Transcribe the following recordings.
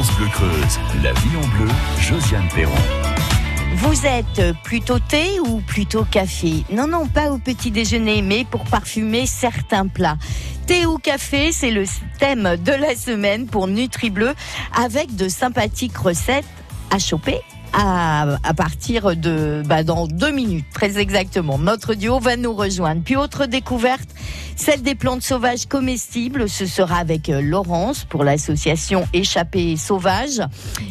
Bleu Creuse, la vie en bleu, Josiane Perron. Vous êtes plutôt thé ou plutôt café? Non, non, pas au petit déjeuner, mais pour parfumer certains plats. Thé ou café, c'est le thème de la semaine pour NutriBleu avec de sympathiques recettes à choper à, à, partir de bah, dans deux minutes, très exactement. Notre duo va nous rejoindre. Puis autre découverte, celle des plantes sauvages comestibles, ce sera avec euh, Laurence pour l'association Échappée sauvage.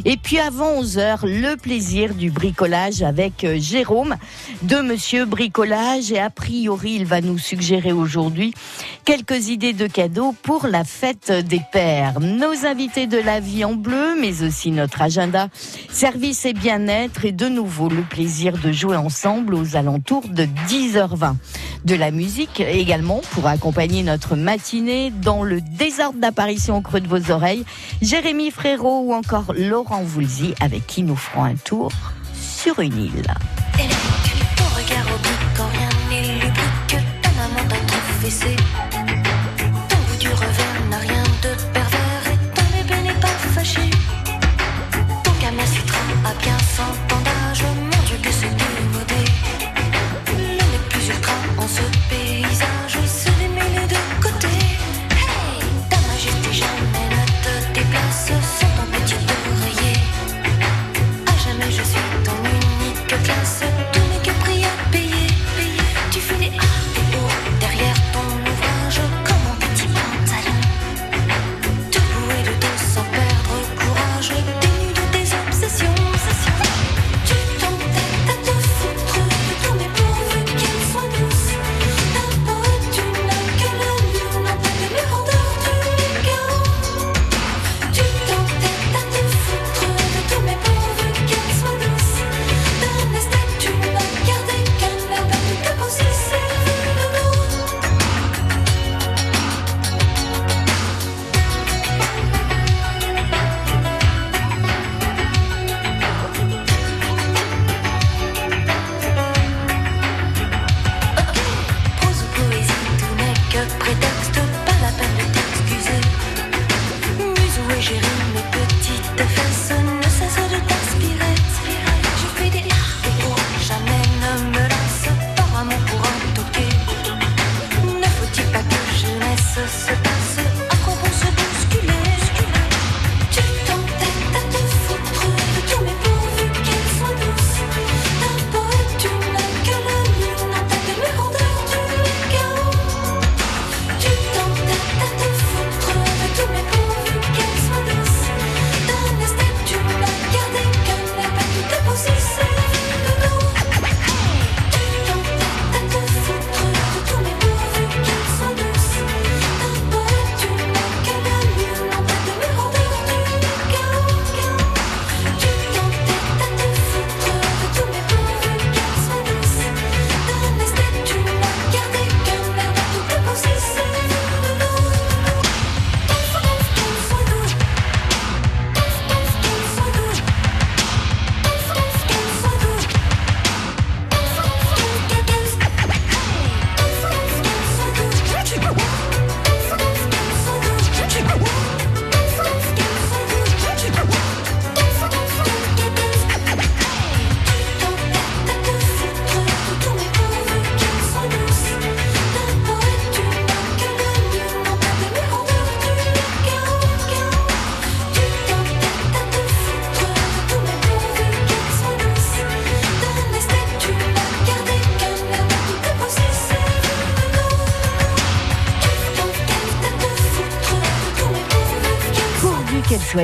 Et puis avant 11 heures, le plaisir du bricolage avec euh, Jérôme de Monsieur Bricolage. Et a priori, il va nous suggérer aujourd'hui quelques idées de cadeaux pour la fête des pères. Nos invités de la vie en bleu, mais aussi notre agenda service et bien-être et de nouveau le plaisir de jouer ensemble aux alentours de 10h20. De la musique également pour accompagner notre matinée dans le désordre d'apparition au creux de vos oreilles. Jérémy Frérot ou encore Laurent Voulzy avec qui nous ferons un tour sur une île.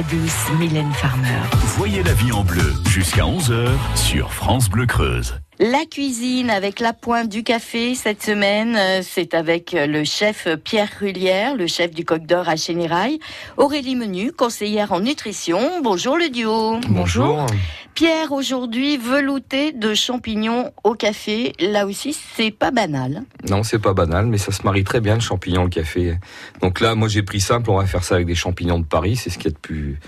Douce, Mylène Farmer. Voyez la vie en bleu jusqu'à 11h sur France Bleu Creuse. La cuisine avec la pointe du café cette semaine, euh, c'est avec euh, le chef Pierre Rullière, le chef du Coq d'Or à Chénérail, Aurélie Menu, conseillère en nutrition. Bonjour le duo. Pierre, aujourd'hui, velouté de champignons au café. Là aussi, c'est pas banal. Non, c'est pas banal, mais ça se marie très bien le champignon au café. Donc là, moi j'ai pris simple, on va faire ça avec des champignons de Paris, c'est ce qu'il y a de plus,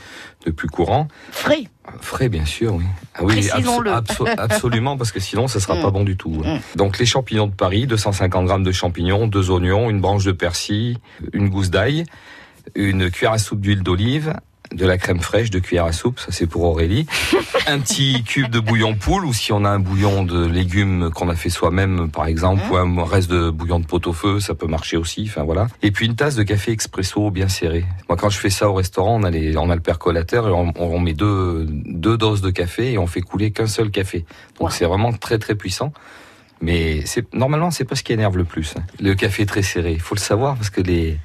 de plus courant. Frais. Frais, bien sûr, oui. Ah oui, abso- absolument, parce que sinon, ça sera Mm. pas bon du tout. Mm. Donc les champignons de Paris, 250 grammes de champignons, deux oignons, une branche de persil, une gousse d'ail, une cuillère à soupe d'huile d'olive, de la crème fraîche, de cuillère à soupe, ça c'est pour Aurélie. un petit cube de bouillon poule, ou si on a un bouillon de légumes qu'on a fait soi-même, par exemple, ou un reste de bouillon de pot-au-feu, ça peut marcher aussi. Enfin voilà. Et puis une tasse de café expresso bien serré. Moi, quand je fais ça au restaurant, on a, les, on a le percolateur et on, on met deux, deux doses de café et on fait couler qu'un seul café. Donc Wow. c'est vraiment très très puissant. Mais c'est normalement c'est pas ce qui énerve le plus. hein. Le café très serré, il faut le savoir parce que les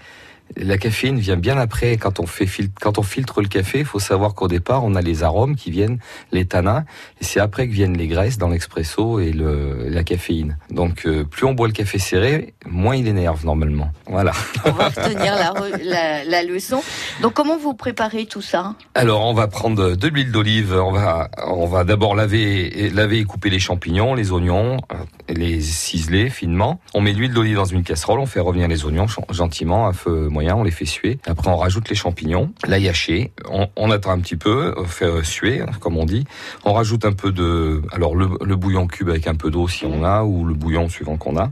la caféine vient bien après quand on fait fil- quand on filtre le café. Il faut savoir qu'au départ on a les arômes qui viennent, les tanins, et c'est après que viennent les graisses dans l'expresso et le, la caféine. Donc euh, plus on boit le café serré, moins il énerve normalement. Voilà. On va retenir la, la, la leçon. Donc, comment vous préparez tout ça? Alors on va prendre de l'huile d'olive. On va on va d'abord laver et laver et couper les champignons, les oignons, euh, les ciseler finement. On met de l'huile d'olive dans une casserole. On fait revenir les oignons gentiment à feu moyen. On les fait suer. Après on rajoute les champignons, l'ail haché. On, on attend un petit peu, on fait euh, suer comme on dit. On rajoute un peu de alors le, le bouillon cube avec un peu d'eau si on a ou le bouillon suivant qu'on a.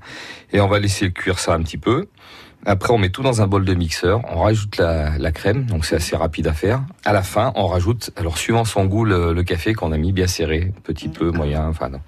Et on va laisser cuire ça un petit peu. Après, on met tout dans un bol de mixeur. On rajoute la, la crème, donc c'est assez rapide à faire. À la fin, on rajoute, alors suivant son goût, le, le café qu'on a mis bien serré, petit peu, moyen, enfin non.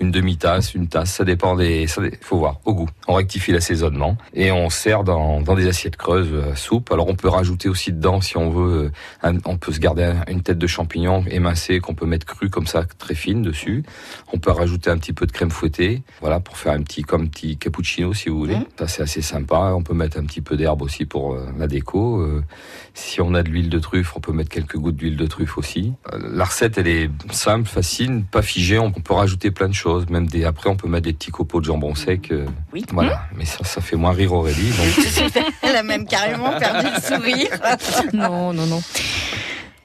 une demi-tasse, une tasse, ça dépend des, ça faut voir, au goût. On rectifie l'assaisonnement et on sert dans, dans des assiettes creuses euh, soupe. Alors on peut rajouter aussi dedans, si on veut, euh, un- on peut se garder un- une tête de champignon émincée qu'on peut mettre crue comme ça, très fine dessus. On peut rajouter un petit peu de crème fouettée, voilà, pour faire un petit, comme petit cappuccino si vous voulez. Mhm. Ça c'est assez sympa. On peut mettre un petit peu d'herbe aussi pour euh, la déco. Euh, si on a de l'huile de truffe, on peut mettre quelques gouttes d'huile de truffe aussi. Euh, la recette, elle est simple, facile, pas figée. On peut rajouter plein de choses. Même des, après, on peut mettre des petits copeaux de jambon sec. euh, Oui. Voilà. Mais ça, ça fait moins rire Aurélie. Donc, Elle a même carrément perdu le sourire. Non, non, non.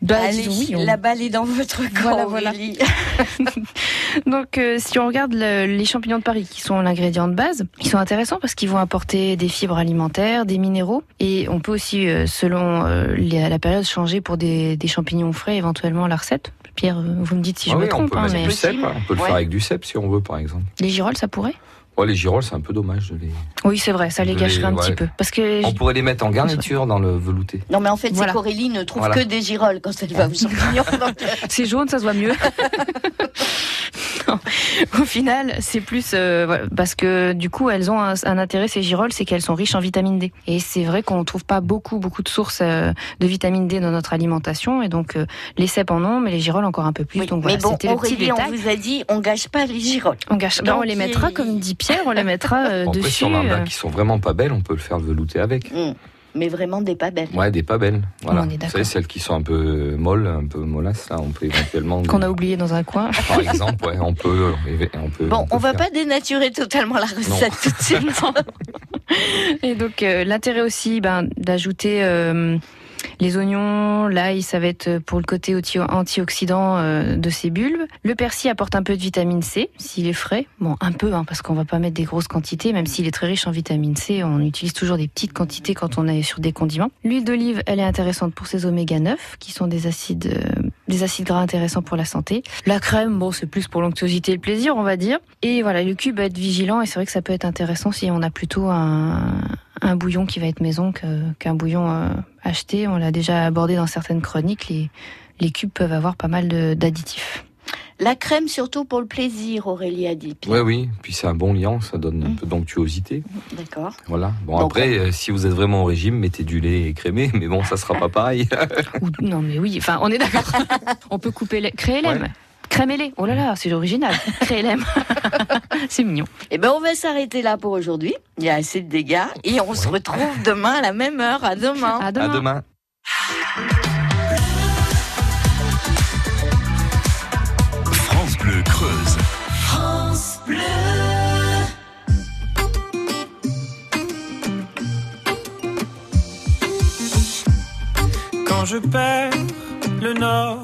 Bah, Allez, disons oui, on- la balle est dans votre camp, Voilà, voilà. Donc, euh, si on regarde le- les champignons de Paris, qui sont l'ingrédient de base, ils sont intéressants parce qu'ils vont apporter des fibres alimentaires, des minéraux, et on peut aussi, euh, selon euh, les- la période, changer pour des, des champignons frais, éventuellement la recette. Pierre, vous me dites si je Ah me oui, on trompe, peut hein, mettre mais du cèpe. hein. On peut le Ouais. faire avec du cèpe si on veut, par exemple. les girolles, ça pourrait? Ouais, les girolles, c'est un peu dommage de les. Oui, c'est vrai, ça les gâcherait les- un ouais. petit peu. Parce que On pourrait les mettre en garniture dans le velouté. Non, mais en fait, Voilà. c'est qu'Aurélie ne trouve Voilà. que des girolles quand elle va aux champignons. donc, euh, c'est jaune, ça se voit mieux. Non, Au final, c'est plus euh, parce que du coup, elles ont un, un intérêt ces girolles, c'est qu'elles sont riches en vitamine D. Et c'est vrai qu'on trouve pas beaucoup beaucoup de sources euh, de vitamine D dans notre alimentation, et donc euh, les cèpes en ont, mais les girolles encore un peu plus. oui. Donc mais voilà, bon, c'était le petit Aurélie, on détail. vous a dit, on gâche pas les girolles. On, gâche, ben, on Donc, les mettra, comme dit Pierre, on les mettra euh, dessus. si on en a euh, qui sont vraiment pas belles, on peut le faire le velouté avec. Mm. Mais vraiment des pas belles. Ouais, des pas belles. Voilà. On est Vous savez, celles qui sont un peu molles, un peu mollasses, là, on peut éventuellement. qu'on a oublié dans un coin. Par exemple, ouais, on peut. On peut Bon, peut on va faire. pas dénaturer totalement la recette tout de suite. Et donc euh, l'intérêt aussi ben, d'ajouter euh, les oignons, l'ail, ça va être pour le côté anti- antioxydant euh, de ces bulbes. Le persil apporte un peu de vitamine C s'il est frais. Bon, un peu, hein, parce qu'on va pas mettre des grosses quantités, même s'il est très riche en vitamine C, on utilise toujours des petites quantités quand on est sur des condiments. L'huile d'olive, elle est intéressante pour ses oméga 9, qui sont des acides, euh, des acides gras intéressants pour la santé. La crème, bon, c'est plus pour l'onctuosité et le plaisir, on va dire. Et voilà, le cube va être vigilant, et c'est vrai que ça peut être intéressant si on a plutôt un, bouillon qui va être maison qu'un bouillon euh, acheté. On l'a déjà abordé dans certaines chroniques. Les, les cubes peuvent avoir pas mal d'additifs. La crème, surtout pour le plaisir, Aurélie a dit. Ouais, oui. Puis c'est un bon liant, ça donne un Mm. peu d'onctuosité. D'accord. Voilà. Bon, Donc, après, euh, si vous êtes vraiment au régime, mettez du lait crémé, mais bon, ça sera pas pareil. Ou, non, mais oui, enfin, on est d'accord. on peut couper, les, créer l'aime. Ouais. Crème et lait. Oh là là, c'est original. Créer l'aime. c'est mignon. Eh ben, on va s'arrêter là pour aujourd'hui. Il y a assez de dégâts. Et on se retrouve demain à la même heure. À demain. À À demain. France Bleu Creuse. Quand je perds le nord,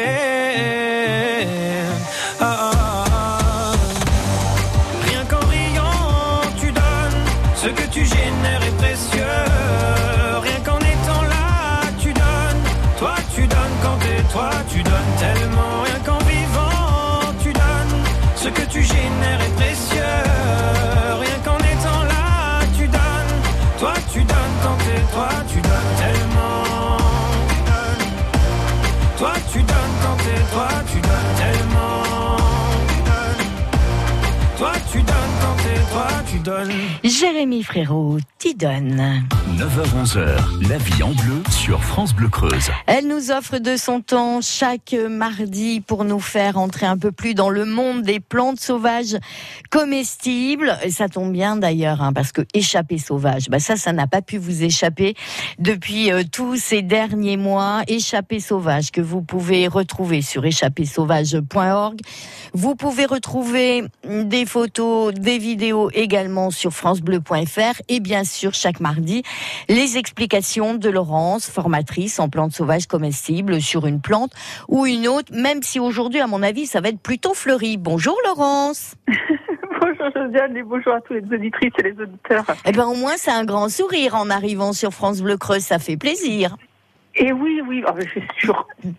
Toi, tu donnes. Jérémy Frérot, t'y donne. 9h-11h, la vie en bleu sur France Bleu Creuse. Elle nous offre de son temps chaque mardi pour nous faire entrer un peu plus dans le monde des plantes sauvages comestibles. Et ça tombe bien d'ailleurs, hein, parce que échapper sauvage, bah ça, ça n'a pas pu vous échapper depuis euh, tous ces derniers mois. Échapper sauvage que vous pouvez retrouver sur échappersauvage.org. Vous pouvez retrouver des photos, des vidéos également sur francebleu.fr et bien sûr chaque mardi les explications de Laurence, formatrice en plantes sauvages comestibles sur une plante ou une autre, même si aujourd'hui à mon avis ça va être plutôt fleuri. Bonjour Laurence. Bonjour Josiane et bonjour à tous les auditrices et les auditeurs. Eh ben au moins c'est un grand sourire en arrivant sur France Bleu Creuse, ça fait plaisir. Et oui, oui, oh, je suis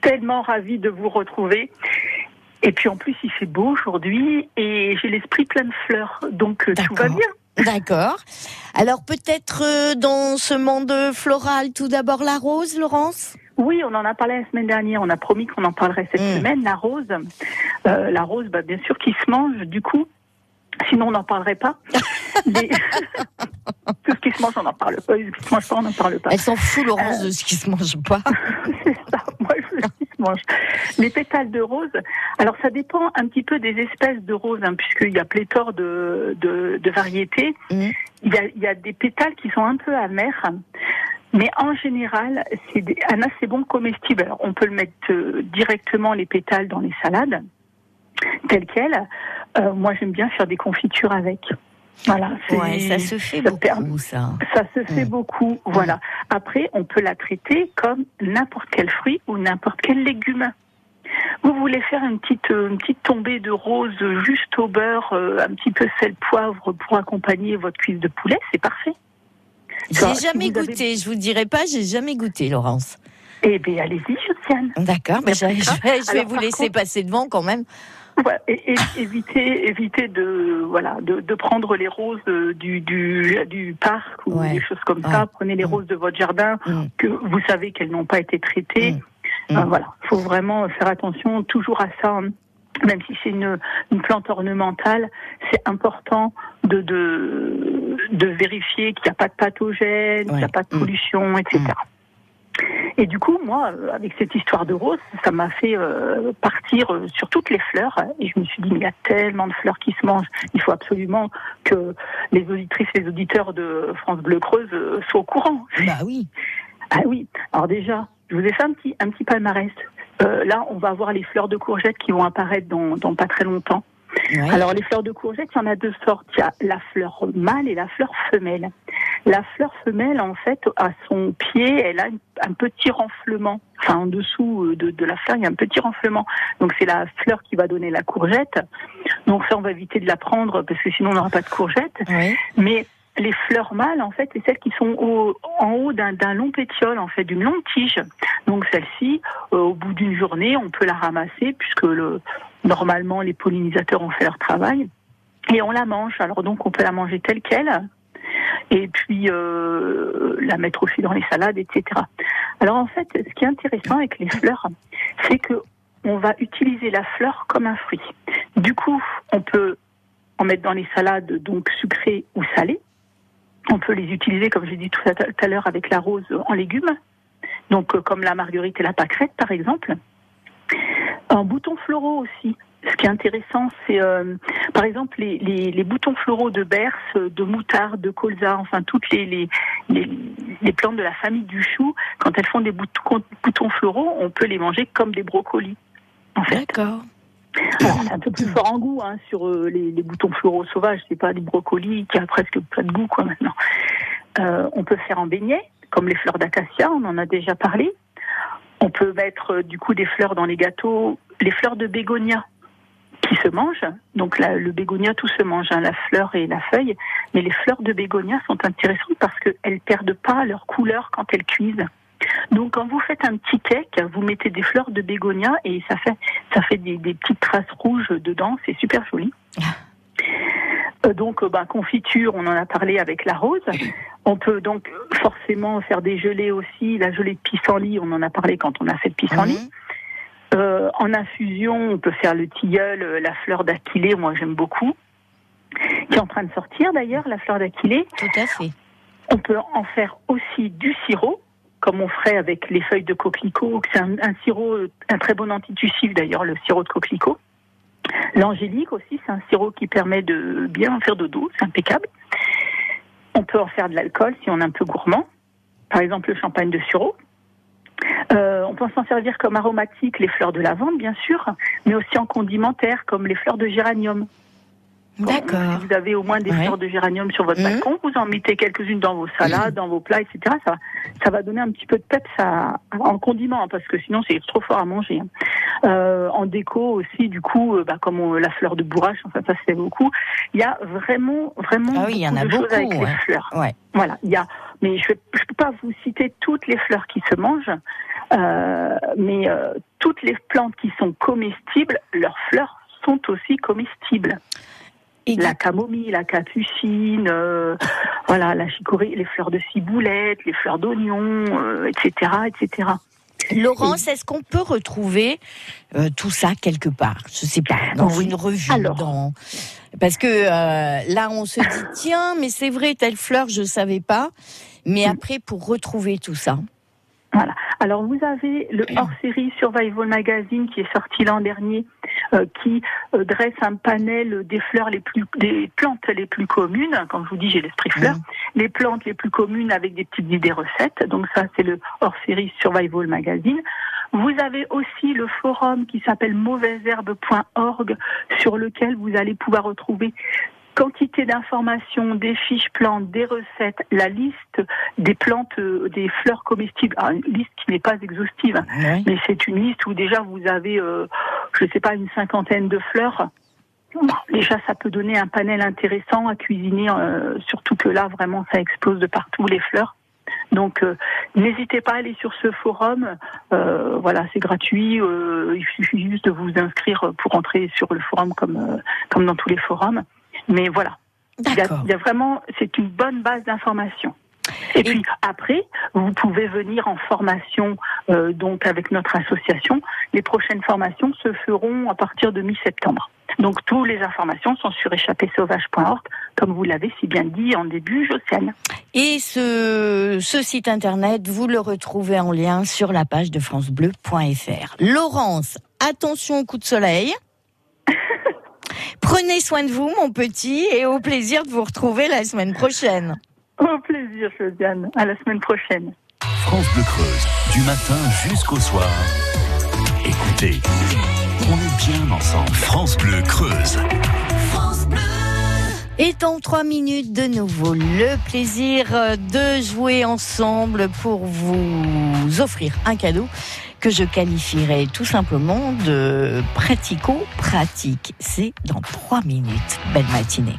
tellement ravie de vous retrouver. Et puis en plus, il fait beau aujourd'hui et j'ai l'esprit plein de fleurs, donc euh, tout va bien. D'accord. Alors peut-être euh, dans ce monde floral, tout d'abord la rose, Laurence? Oui, on en a parlé la semaine dernière, on a promis qu'on en parlerait cette Mm. semaine. La rose, Euh, la rose, bah, bien sûr, qui se mange, du coup. Sinon, on n'en parlerait pas. Tout ce qui se mange, on n'en parle pas. Ce qui se mange pas, on n'en parle pas. Elle s'en fout Laurence de ce qui se mange pas. C'est ça, Les pétales de rose, alors ça dépend un petit peu des espèces de roses, hein, puisqu'il y a pléthore de, de, de variétés. Mhm. Il, y a, il y a des pétales qui sont un peu amers, mais en général, c'est un assez bon comestible. Alors on peut le mettre euh, directement les pétales dans les salades, telles quelles. Euh, moi j'aime bien faire des confitures avec. Voilà, Ouais, ça se fait ça permet- beaucoup ça. ça se fait beaucoup, voilà. Après, on peut la traiter comme n'importe quel fruit ou n'importe quel légume. Vous voulez faire une petite, euh, une petite tombée de rose juste au beurre, euh, un petit peu sel, poivre pour accompagner votre cuisse de poulet, c'est parfait. J'ai si jamais vous avez- goûté, je vous dirai pas, j'ai jamais goûté Laurence. Eh bien, allez-y, Josiane. D'accord, mais je, vais, je vais vous laisser contre- passer devant quand même. Voilà, et, et évitez, évitez de, voilà, de, de prendre les roses euh, du, du, du parc ou Ouais. des choses comme Ouais. ça. Prenez les Mm. roses de votre jardin Mm. que vous savez qu'elles n'ont pas été traitées. Mm. Euh, Mm. voilà, faut vraiment faire attention toujours à ça. hein. Même si c'est une, une plante ornementale, c'est important de, de, de vérifier qu'il n'y a pas de pathogènes, qu'il n'y a pas de pollution, etc. Et du coup, moi, euh, avec cette histoire de rose, ça m'a fait euh, partir euh, sur toutes les fleurs. hein, Et je me suis dit, mais il y a tellement de fleurs qui se mangent. Il faut absolument que les auditrices, les auditeurs de France Bleu Creuse euh, soient au courant. Bah oui. Ah oui, alors déjà, je vous ai fait un petit, un petit palmarès. Euh, là, on va voir les fleurs de courgettes qui vont apparaître dans, dans pas très longtemps. Alors, les fleurs de courgettes, il y en a deux sortes. Il y a la fleur mâle et la fleur femelle. La fleur femelle, en fait, à son pied, elle a un petit renflement. Enfin, en dessous euh, de, de la fleur, il y a un petit renflement. Donc, c'est la fleur qui va donner la courgette. Donc, ça, on va éviter de la prendre parce que sinon, on n'aura pas de courgette. Oui. Mais les fleurs mâles, en fait, c'est celles qui sont au- en haut d'un d'un long pétiole, en fait, d'une longue tige. Donc celle-ci, euh, au bout d'une journée, on peut la ramasser puisque le, normalement les pollinisateurs ont fait leur travail et on la mange. Alors donc on peut la manger telle quelle et puis euh, la mettre aussi dans les salades, etc. Alors en fait, ce qui est intéressant avec les fleurs, c'est que on va utiliser la fleur comme un fruit. Du coup, on peut en mettre dans les salades donc sucrées ou salées. On peut les utiliser, comme j'ai dit tout à l'heure, avec la rose en légumes, donc euh, comme la marguerite et la pâquerette par exemple. En boutons floraux aussi. Ce qui est intéressant, c'est euh, par exemple les, les, les boutons floraux de berce, de moutarde, de colza, enfin toutes les, les, les, plantes de la famille du chou, quand elles font des boutons, boutons floraux, on peut les manger comme des brocolis. En fait. D'accord. C'est un peu plus fort en goût hein, sur euh, les, les boutons floraux sauvages. C'est pas des brocolis qui a presque pas de goût quoi maintenant. Euh, on peut faire en beignet, comme les fleurs d'acacia, on en a déjà parlé. On peut mettre euh, du coup des fleurs dans les gâteaux, les fleurs de bégonia qui se mangent. Donc le bégonia tout se mange, hein, la fleur et la feuille. Mais les fleurs de bégonia sont intéressantes parce qu'elles perdent pas leur couleur quand elles cuisent. Donc quand vous faites un petit cake, vous mettez des fleurs de bégonia et ça fait ça fait des, des petites traces rouges dedans, c'est super joli. Euh, donc euh, ben, confiture, on en a parlé avec la rose. On peut donc forcément faire des gelées aussi. La gelée de pissenlit, on en a parlé quand on a fait le pissenlit. Mhm. Euh, en infusion, on peut faire le tilleul, la fleur d'aquilée, moi j'aime beaucoup, qui est en train de sortir d'ailleurs, la fleur d'aquilée. Tout à fait. On peut en faire aussi du sirop, comme on ferait avec les feuilles de coquelicot. C'est un, un sirop, un très bon antitussif d'ailleurs, le sirop de coquelicot. L'angélique aussi, c'est un sirop qui permet de bien faire dodo, c'est impeccable. On peut en faire de l'alcool si on est un peu gourmand, par exemple le champagne de sureau. Euh, on peut s'en servir comme aromatique les fleurs de lavande, bien sûr, mais aussi en condimentaire, comme les fleurs de géranium. D'accord. Si vous avez au moins des Ouais. fleurs de géranium sur votre Mhm. balcon, vous en mettez quelques-unes dans vos salades, dans vos plats, etc. Ça, ça va donner un petit peu de peps à- en condiment, parce que sinon c'est trop fort à manger. hein. Euh, en déco aussi, du coup, euh, bah, comme on- la fleur de bourrache, enfin ça fait beaucoup. Il y a vraiment, vraiment Ah oui, il y en a de choses beaucoup, avec ouais. les fleurs. Ouais. Voilà, il y a, mais je ne peux pas vous citer toutes les fleurs qui se mangent, euh, mais euh, toutes les plantes qui sont comestibles, leurs fleurs sont aussi comestibles. Et La camomille, la capucine, euh, voilà, la chicorée, les fleurs de ciboulette, les fleurs d'oignon, euh, etc., etc. Laurence, est-ce qu'on peut retrouver euh, tout ça quelque part? Je sais pas, dans Oui. une revue, Alors. dans... parce que euh, là on se dit tiens, mais c'est vrai telle fleur je savais pas. Mais après pour retrouver tout ça, Voilà. Alors vous avez le hors-série Survival Magazine qui est sorti l'an dernier, qui euh, dresse un panel des fleurs les plus, des plantes les plus communes. Quand je vous dis j'ai l'esprit fleur, les plantes les plus communes avec des petites idées recettes. Donc ça c'est le hors-série Survival Magazine. Vous avez aussi le forum qui s'appelle mauvaiseherbe.org sur lequel vous allez pouvoir retrouver quantité d'informations, des fiches plantes, des recettes, la liste des plantes, euh, des fleurs comestibles. Alors, une liste qui n'est pas exhaustive, hein, Ouais. mais c'est une liste où déjà vous avez, euh, je ne sais pas, une cinquantaine de fleurs. Déjà, ça peut donner un panel intéressant à cuisiner, euh, surtout que là, vraiment, ça explose de partout les fleurs. Donc, euh, n'hésitez pas à aller sur ce forum. Euh, voilà, c'est gratuit. il suffit juste de vous inscrire pour entrer sur le forum comme, comme dans tous les forums. Mais voilà, il y, a, D'accord. il y a vraiment, c'est une bonne base d'information. Et, puis après, vous pouvez venir en formation euh, donc avec notre association. Les prochaines formations se feront à partir de mi-septembre. Donc toutes les informations sont sur échappésauvage.org, comme vous l'avez si bien dit en début, Josiane. Et ce, ce site internet, vous le retrouvez en lien sur la page de francebleu.fr. Laurence, attention au coup de soleil. Prenez soin de vous, mon petit, et au plaisir de vous retrouver la semaine prochaine. Au plaisir, Josiane. À la semaine prochaine. France Bleu Creuse, du matin jusqu'au soir. Écoutez, on est bien ensemble. France Bleu Creuse. France Bleu. Et en trois minutes de nouveau, le plaisir euh, de jouer ensemble pour vous offrir un cadeau que je qualifierais tout simplement de pratico-pratique. C'est dans trois minutes. Belle matinée.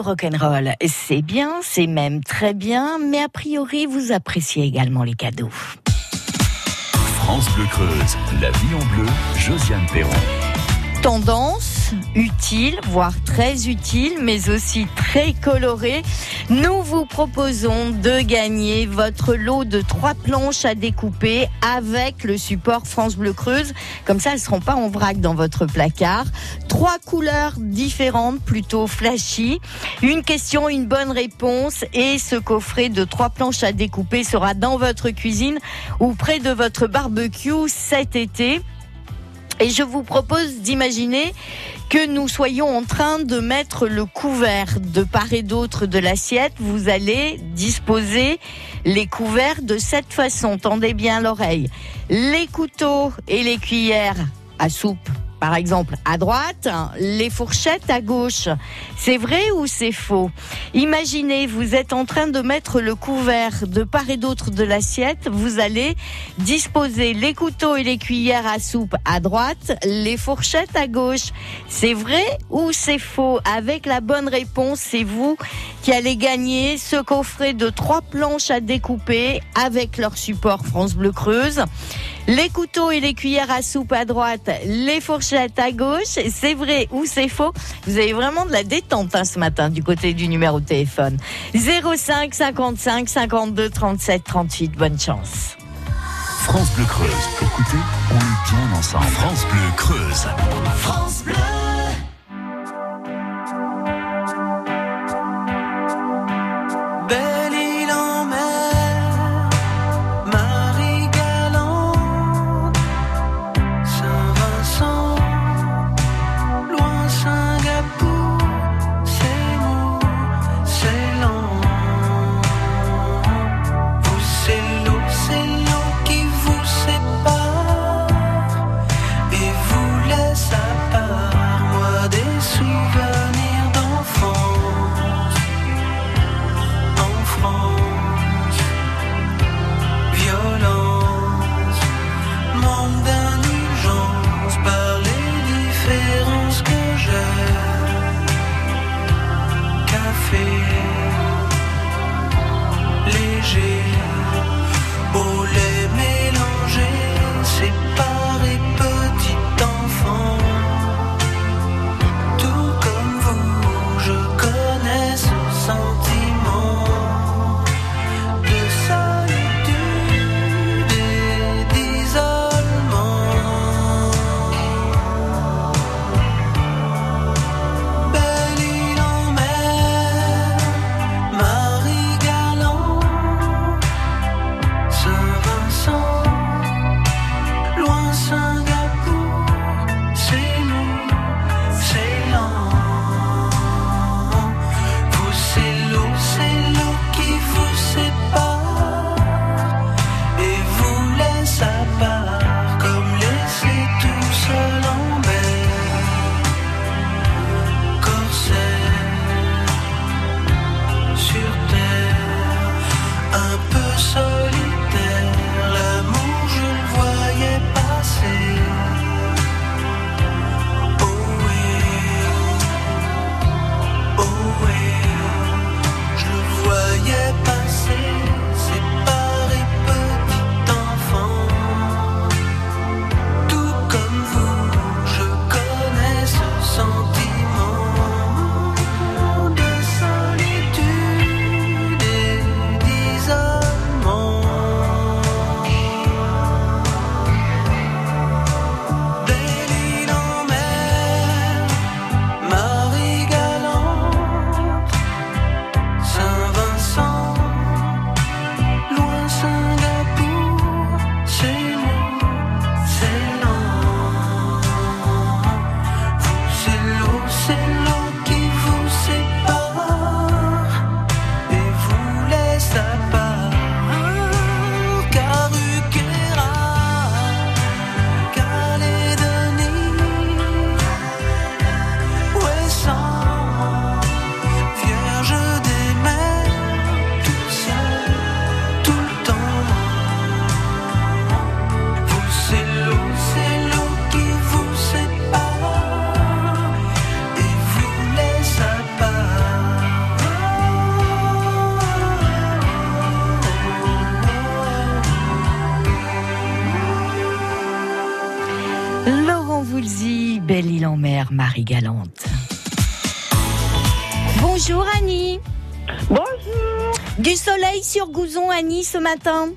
Rock'n'roll, c'est bien, c'est même très bien, mais a priori, vous appréciez également les cadeaux. France Bleu Creuse, la vie en bleu, Josiane Perron. Tendance, utile, voire très utile, mais aussi très colorée. Nous vous proposons de gagner votre lot de trois planches à découper avec le support France Bleu Creuse. Comme ça, elles ne seront pas en vrac dans votre placard. Trois couleurs différentes, plutôt flashy. Une question, une bonne réponse et ce coffret de trois planches à découper sera dans votre cuisine ou près de votre barbecue cet été. Et je vous propose d'imaginer que nous soyons en train de mettre le couvert de part et d'autre de l'assiette. Vous allez disposer les couverts de cette façon. Tendez bien l'oreille. Les couteaux et les cuillères à soupe par exemple, à droite, les fourchettes à gauche. C'est vrai ou c'est faux? Imaginez, vous êtes en train de mettre le couvert de part et d'autre de l'assiette. Vous allez disposer les couteaux et les cuillères à soupe à droite, les fourchettes à gauche. C'est vrai ou c'est faux? Avec la bonne réponse, c'est vous qui gagner ce coffret de trois planches à découper avec leur support France Bleu Creuse. Les couteaux et les cuillères à soupe à droite, les fourchettes à gauche. C'est vrai ou c'est faux? Vous avez vraiment de la détente hein, ce matin du côté du numéro de téléphone. 05 55 52 37 38. Bonne chance. France Bleu Creuse. Écoutez, on est bien ensemble. France Bleu Creuse. France Bleu. on the Ce matin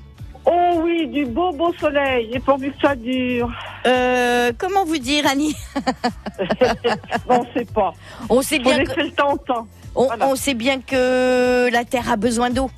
Oh oui, du beau beau soleil, et pourvu que ça dure. Euh, comment vous dire, Annie On sait pas. On sait Faut bien que, le temps on, voilà. on sait bien que la Terre a besoin d'eau.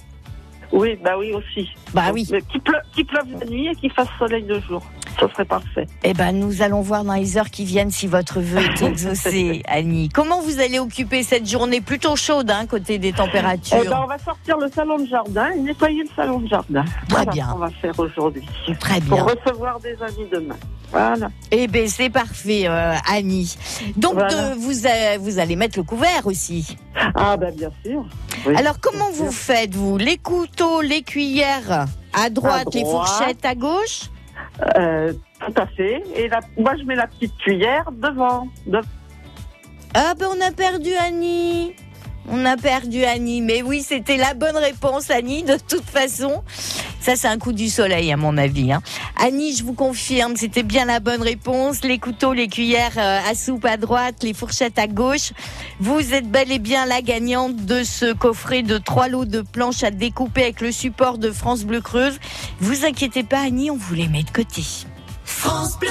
Oui, bah oui aussi. Bah oui. Qu'il pleuve, qu'il pleuve la nuit et qu'il fasse soleil de jour. Ça serait parfait. Eh ben, nous allons voir dans les heures qui viennent si votre vœu est exaucé, Annie. Comment vous allez occuper cette journée plutôt chaude, hein, côté des températures? Eh ben, on va sortir le salon de jardin et nettoyer le salon de jardin. Voilà bien. ce qu'on va faire aujourd'hui. Très Pour bien. recevoir des amis demain. Voilà. Eh ben, c'est parfait, euh, Annie. Donc, Voilà. euh, vous, euh, vous allez mettre le couvert aussi. Ah ben bien sûr. Oui. Alors, comment vous sûr. faites, vous? Les couteaux, les cuillères à droite, À les fourchettes à gauche? Euh, tout à fait. Et la, moi je mets la petite cuillère devant. De- Ah ben on a perdu Annie. On a perdu Annie. Mais oui, c'était la bonne réponse, Annie, de toute façon. Ça, c'est un coup du soleil, à mon avis. hein. Annie, je vous confirme, c'était bien la bonne réponse. Les couteaux, les cuillères euh, à soupe à droite, les fourchettes à gauche. Vous êtes bel et bien la gagnante de ce coffret de trois lots de planches à découper avec le support de France Bleu Creuse. Vous inquiétez pas, Annie, on vous les met de côté. France Bleu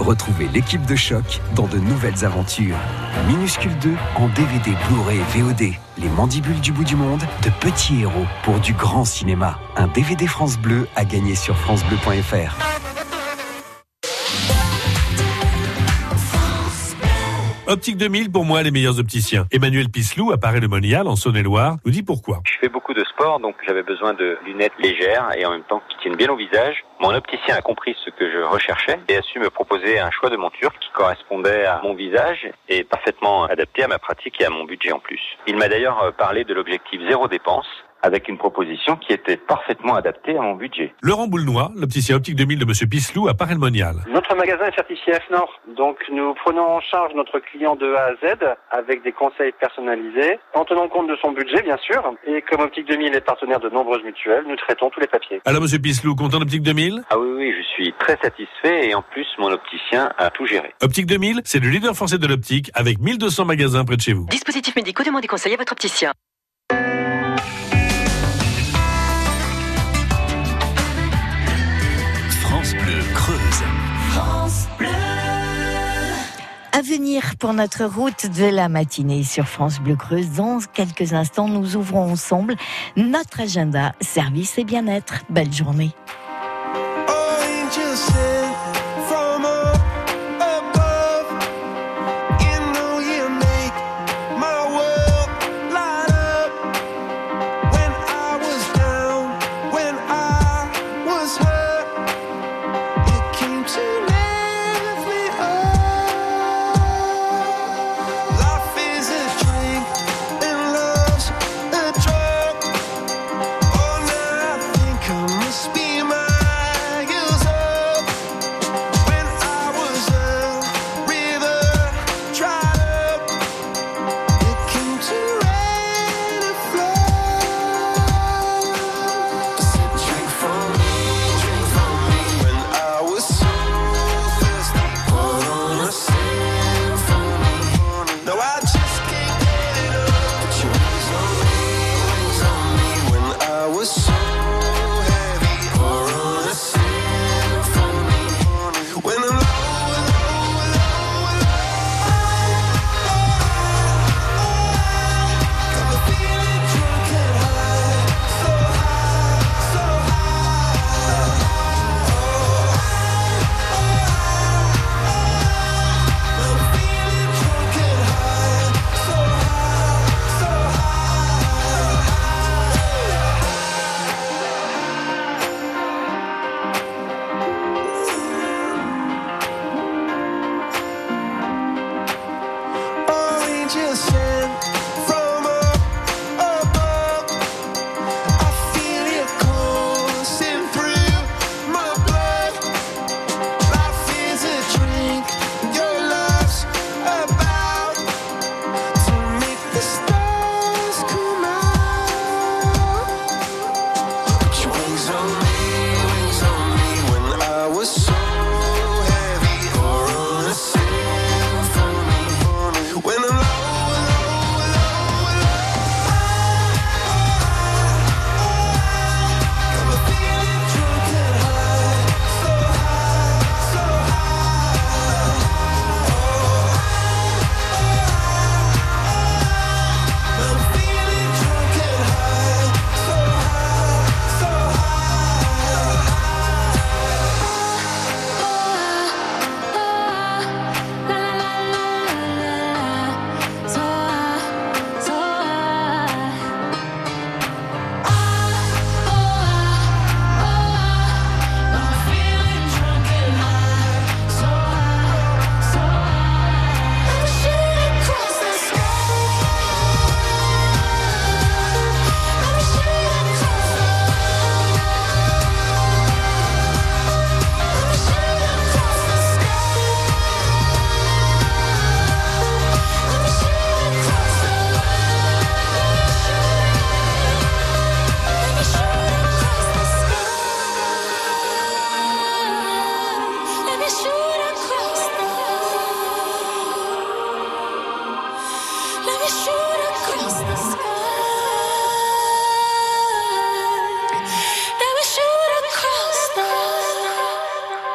Retrouvez l'équipe de choc dans de nouvelles aventures. Minuscule 2 en DVD, Blu-ray VOD. Les mandibules du bout du monde, de petits héros pour du grand cinéma. Un DVD France Bleu à gagner sur francebleu.fr. Optique 2000, pour moi, les meilleurs opticiens. Emmanuel Pislou, à Paris-le-Monial, en Saône-et-Loire, nous dit pourquoi. Je fais beaucoup de sport, donc j'avais besoin de lunettes légères et en même temps qui tiennent bien au visage. Mon opticien a compris ce que je recherchais et a su me proposer un choix de monture qui correspondait à mon visage et parfaitement adapté à ma pratique et à mon budget en plus. Il m'a d'ailleurs euh, parlé de l'objectif zéro dépense avec une proposition qui était parfaitement adaptée à mon budget. Laurent Boulnois, l'opticien Optique 2000 de Monsieur Pislou, à Paris-le-Monial. Notre magasin est certifié FNOR, donc nous prenons en charge notre client de A à Z avec des conseils personnalisés, en tenant compte de son budget bien sûr, et comme Optique 2000 est partenaire de nombreuses mutuelles, nous traitons tous les papiers. Alors, Monsieur Pislou, content d'Optique 2000 Ah oui, oui, je suis très satisfait et en plus mon opticien a tout géré. Optique 2000, c'est le leader français de l'optique, avec 1200 magasins près de chez vous. Dispositifs médicaux, demandez conseil à votre opticien. À venir pour notre route de la matinée sur France Bleu Creuse. Dans quelques instants, nous ouvrons ensemble notre agenda service et bien-être. Belle journée.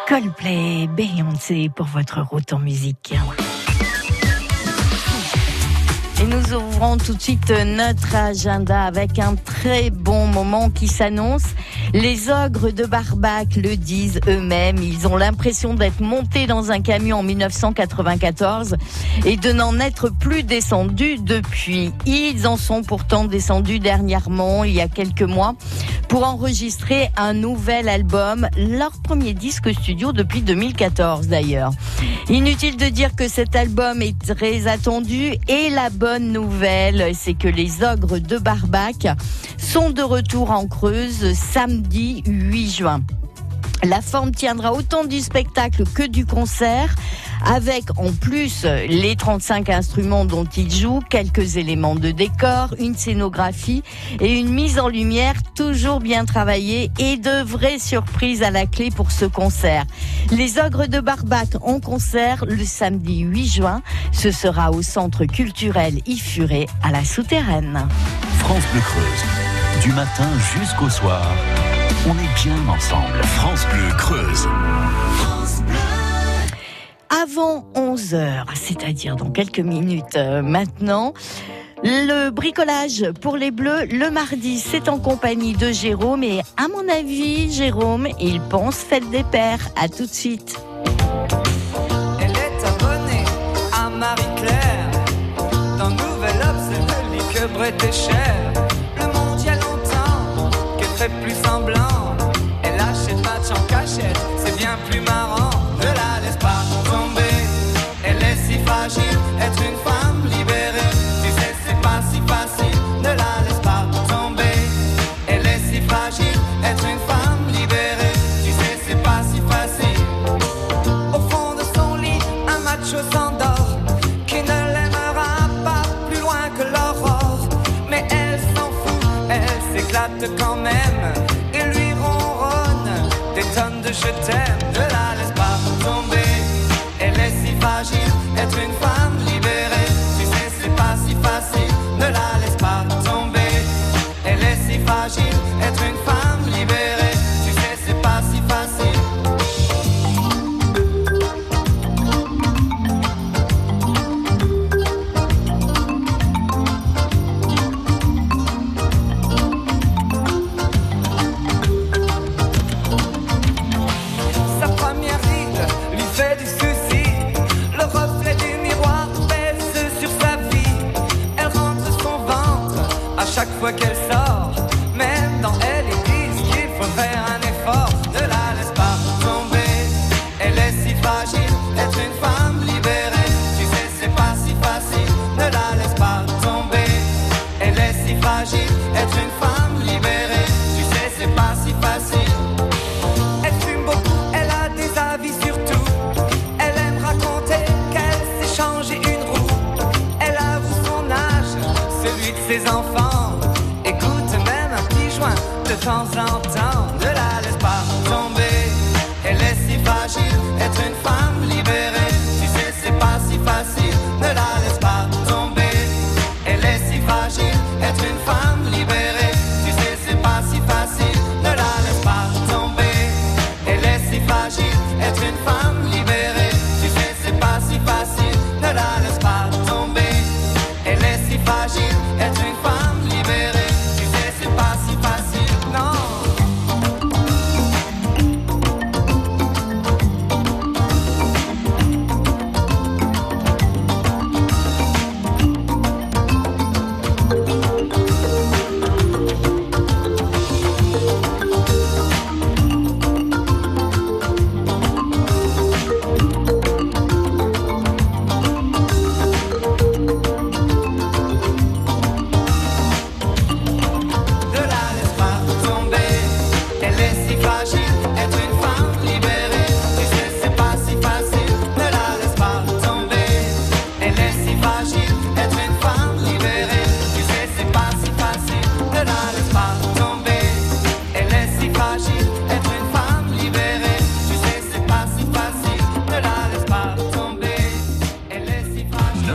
Coldplay, Beyoncé pour votre route en musique. Et nous ouvrons tout de suite notre agenda avec un très bon moment qui s'annonce. Les ogres de Barbac le disent eux-mêmes. Ils ont l'impression d'être montés dans un camion en 1994 et de n'en être plus descendus depuis. Ils en sont pourtant descendus dernièrement, il y a quelques mois, pour enregistrer un nouvel album, leur premier disque studio depuis 2014 d'ailleurs. Inutile de dire que cet album est très attendu et la bonne nouvelle, c'est que les ogres de Barbac sont de retour en Creuse samedi 8 juin. La forme tiendra autant du spectacle que du concert, avec en plus les 35 instruments dont ils jouent, quelques éléments de décor, une scénographie et une mise en lumière toujours bien travaillée et de vraies surprises à la clé pour ce concert. Les Ogres de Barbac en concert le samedi 8 juin. Ce sera au centre culturel Ifuré à la Souterraine. France Bleu Creuse. Du matin jusqu'au soir, on est bien ensemble. France Bleu Creuse. Avant 11 heures, c'est-à-dire dans quelques minutes euh, maintenant, le bricolage pour les bleus le mardi, c'est en compagnie de Jérôme et à mon avis, Jérôme, il pense fête des pères. À tout de suite. Elle est abonnée à Marie-Claire. Dans Nouvel Obs. Le tonnes de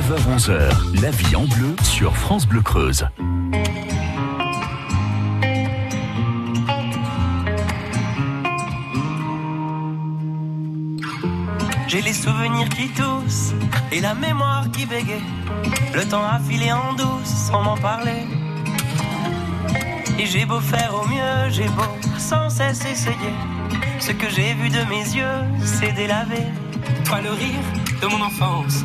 9h-11h, la vie en bleu sur France Bleu Creuse. J'ai les souvenirs qui toussent et la mémoire qui bégaye. Le temps a filé en douce sans m'en parler. Et j'ai beau faire au mieux, j'ai beau sans cesse essayer. Ce que j'ai vu de mes yeux, c'est délavé. Toi le rire de mon enfance,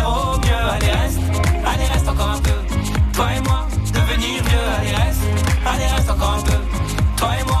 allez reste, allez reste encore un peu. Toi et moi, devenir vieux, allez reste, allez reste encore un peu. Toi et moi,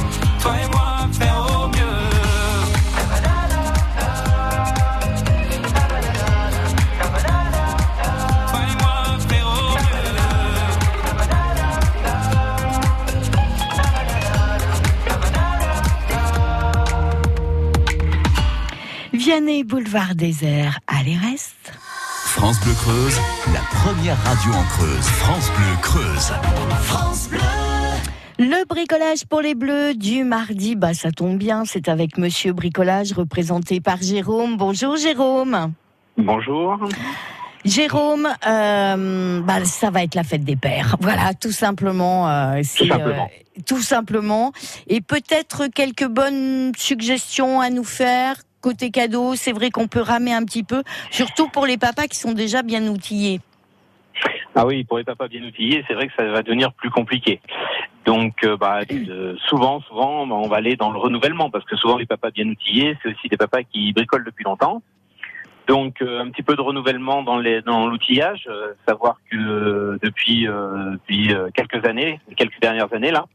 Vianney, boulevard désert. Allez, reste. France Bleu Creuse, la première radio en Creuse. France Bleu Creuse. France Bleu. Le bricolage pour les bleus du mardi, bah ça tombe bien, c'est avec Monsieur Bricolage représenté par Jérôme. Bonjour Jérôme. Bonjour. Jérôme, euh, bah, ça va être la fête des pères. Voilà, tout simplement. euh, simplement. euh, tout simplement. Et peut-être quelques bonnes suggestions à nous faire. Côté cadeau, c'est vrai qu'on peut ramer un petit peu, surtout pour les papas qui sont déjà bien outillés. Ah oui, pour les papas bien outillés, c'est vrai que ça va devenir plus compliqué. Donc, euh, bah, souvent, souvent, bah, on va aller dans le renouvellement parce que souvent les papas bien outillés, c'est aussi des papas qui bricolent depuis longtemps. Donc, euh, un petit peu de renouvellement dans l'outillage, euh, savoir que depuis quelques années, quelques dernières années là,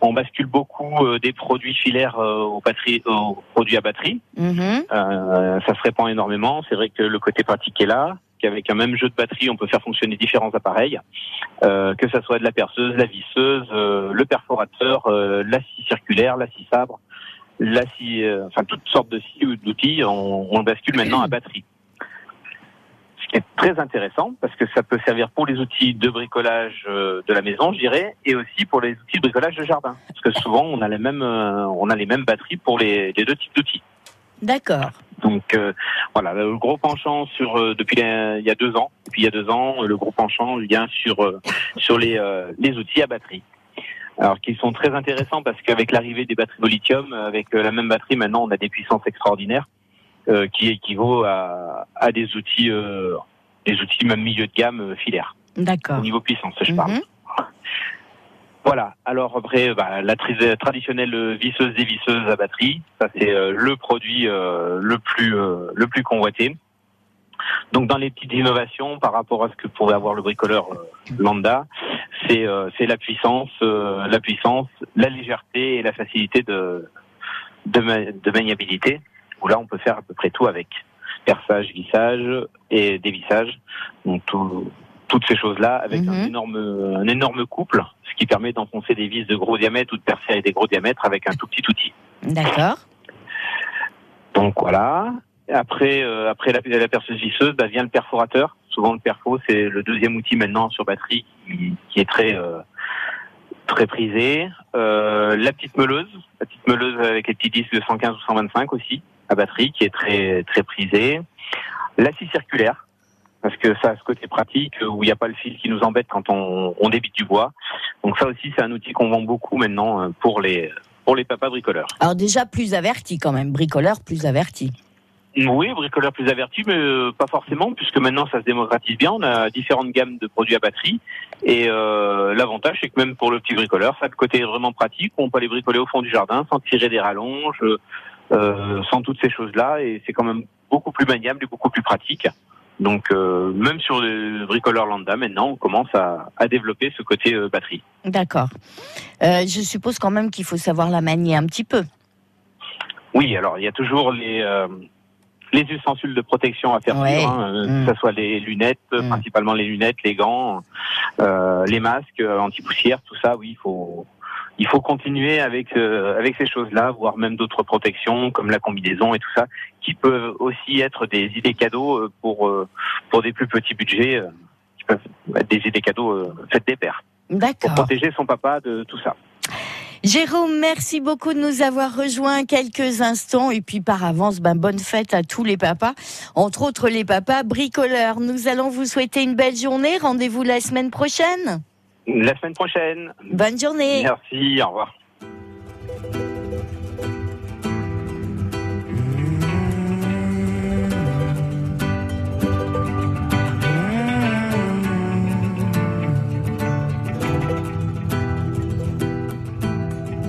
on bascule beaucoup euh, des produits filaires euh, aux, batteries, aux produits à batterie. Mhm. Euh, ça se répand énormément. C'est vrai que le côté pratique est là, qu'avec un même jeu de batterie, on peut faire fonctionner différents appareils, euh, que ça soit de la perceuse, la visseuse, euh, le perforateur, euh, la scie circulaire, la scie sabre, la scie, euh, enfin toutes sortes de scies ou d'outils, on, on le bascule maintenant à batterie. Ce qui est très intéressant parce que ça peut servir pour les outils de bricolage euh, de la maison, je dirais, et aussi pour les outils de bricolage de jardin. Parce que souvent, on a les mêmes, euh, on a les mêmes batteries pour les, les deux types d'outils. D'accord. Donc euh, voilà, le gros penchant sur euh, depuis les- il y a deux ans. Depuis il y a deux ans, le gros penchant vient sur euh, sur les euh, les outils à batterie. Alors qui sont très intéressants parce qu'avec l'arrivée des batteries au lithium, avec euh, la même batterie maintenant, on a des puissances extraordinaires euh, qui équivaut à à des outils euh, des outils même milieu de gamme euh, filaires. D'accord. Au niveau puissance, je parle. Mhm. Voilà. Alors après, bah, la tri- traditionnelle visseuse dévisseuse à batterie, ça c'est euh, le produit euh, le plus euh, le plus convoité. Donc dans les petites innovations par rapport à ce que pourrait avoir le bricoleur euh, lambda, c'est euh, c'est la puissance, euh, la puissance, la légèreté et la facilité de de, ma- de maniabilité. Où là on peut faire à peu près tout avec perçage, vissage et dévissage. Donc tout- toutes ces choses-là avec un énorme un énorme couple, ce qui permet d'enfoncer des vis de gros diamètre ou de percer avec des gros diamètres avec un tout petit outil. D'accord. Donc voilà. Après, euh, après la, la perceuse visseuse, bah, vient le perforateur. Souvent le perfo, c'est le deuxième outil maintenant sur batterie qui, qui est très euh, très prisé. Euh, la petite meuleuse, la petite meuleuse avec les petits disques de 115 ou 125 aussi à batterie, qui est très très prisée. La scie circulaire, parce que ça a ce côté pratique où il n'y a pas le fil qui nous embête quand on, on débite du bois. Donc ça aussi, c'est un outil qu'on vend beaucoup maintenant euh, pour les pour les papas bricoleurs. Alors déjà plus averti quand même, bricoleur plus averti. Oui, bricoleur plus averti, mais euh, pas forcément, puisque maintenant ça se démocratise bien. On a différentes gammes de produits à batterie. Et euh, l'avantage, c'est que même pour le petit bricoleur, ça a le côté vraiment pratique. On peut aller bricoler au fond du jardin sans tirer des rallonges, sans toutes ces choses-là. Et c'est quand même beaucoup plus maniable et beaucoup plus pratique. Donc euh, même sur le bricoleur lambda, maintenant, on commence à, à développer ce côté euh, batterie. D'accord. Euh, je suppose quand même qu'il faut savoir la manier un petit peu. Oui, alors il y a toujours les euh, les ustensiles de protection à faire Ouais. hein, euh, Mm. que ce soit les lunettes, euh, principalement les lunettes, les gants, euh, les masques euh, anti-poussière, tout ça. Oui, il faut il faut continuer avec euh, avec ces choses-là, voire même d'autres protections comme la combinaison et tout ça, qui peuvent aussi être des idées cadeaux euh, pour euh, pour des plus petits budgets, euh, qui peuvent être des idées cadeaux euh, faites des pères pour protéger son papa de tout ça. Jérôme, merci beaucoup de nous avoir rejoints quelques instants et puis par avance, ben, bonne fête à tous les papas, entre autres les papas bricoleurs. Nous allons vous souhaiter une belle journée. Rendez-vous la semaine prochaine. La semaine prochaine. Bonne journée. Merci, au revoir.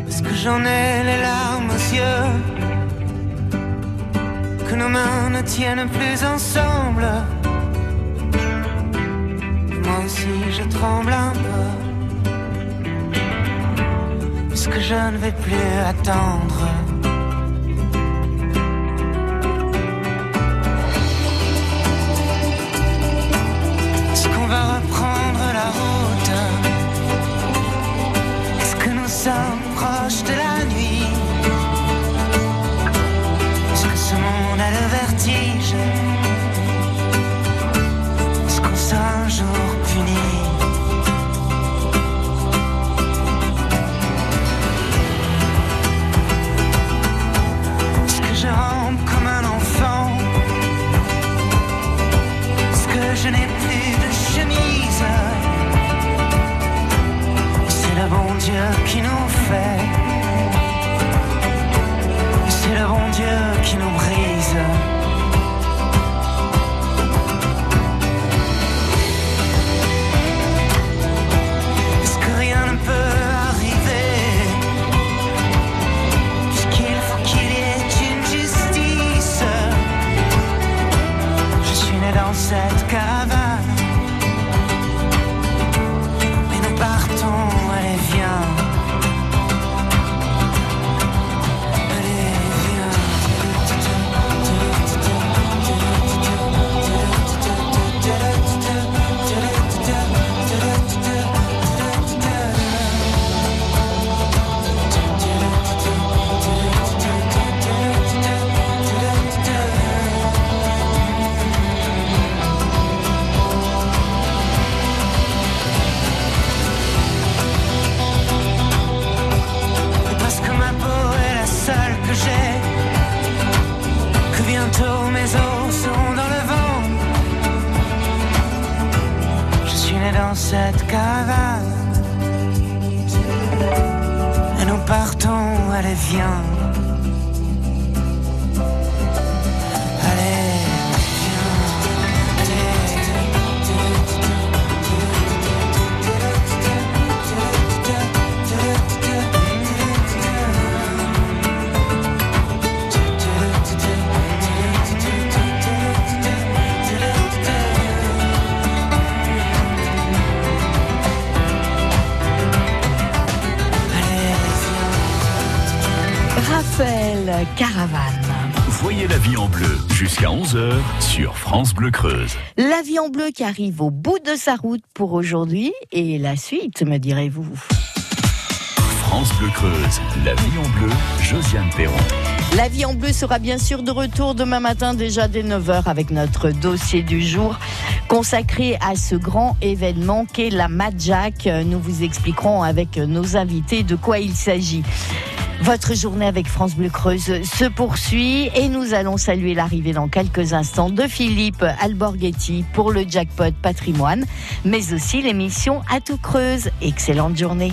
Est-ce que j'en ai les larmes aux yeux Que nos mains ne tiennent plus ensemble Moi aussi je tremble un peu. Est-ce que je ne vais plus attendre? Cette caravane Et nous partons, allez viens La vie en bleu jusqu'à 11h sur France Bleu Creuse. La vie en bleu qui arrive au bout de sa route pour aujourd'hui et la suite, me direz-vous. France Bleu Creuse, la vie en bleu, Josiane Perron. La vie en bleu sera bien sûr de retour demain matin déjà dès 9h avec notre dossier du jour consacré à ce grand événement qu'est la Madjack. Nous vous expliquerons avec nos invités de quoi il s'agit. Votre journée avec France Bleu Creuse se poursuit et nous allons saluer l'arrivée dans quelques instants de Philippe Alborghetti pour le jackpot patrimoine, mais aussi l'émission À tout Creuse. Excellente journée.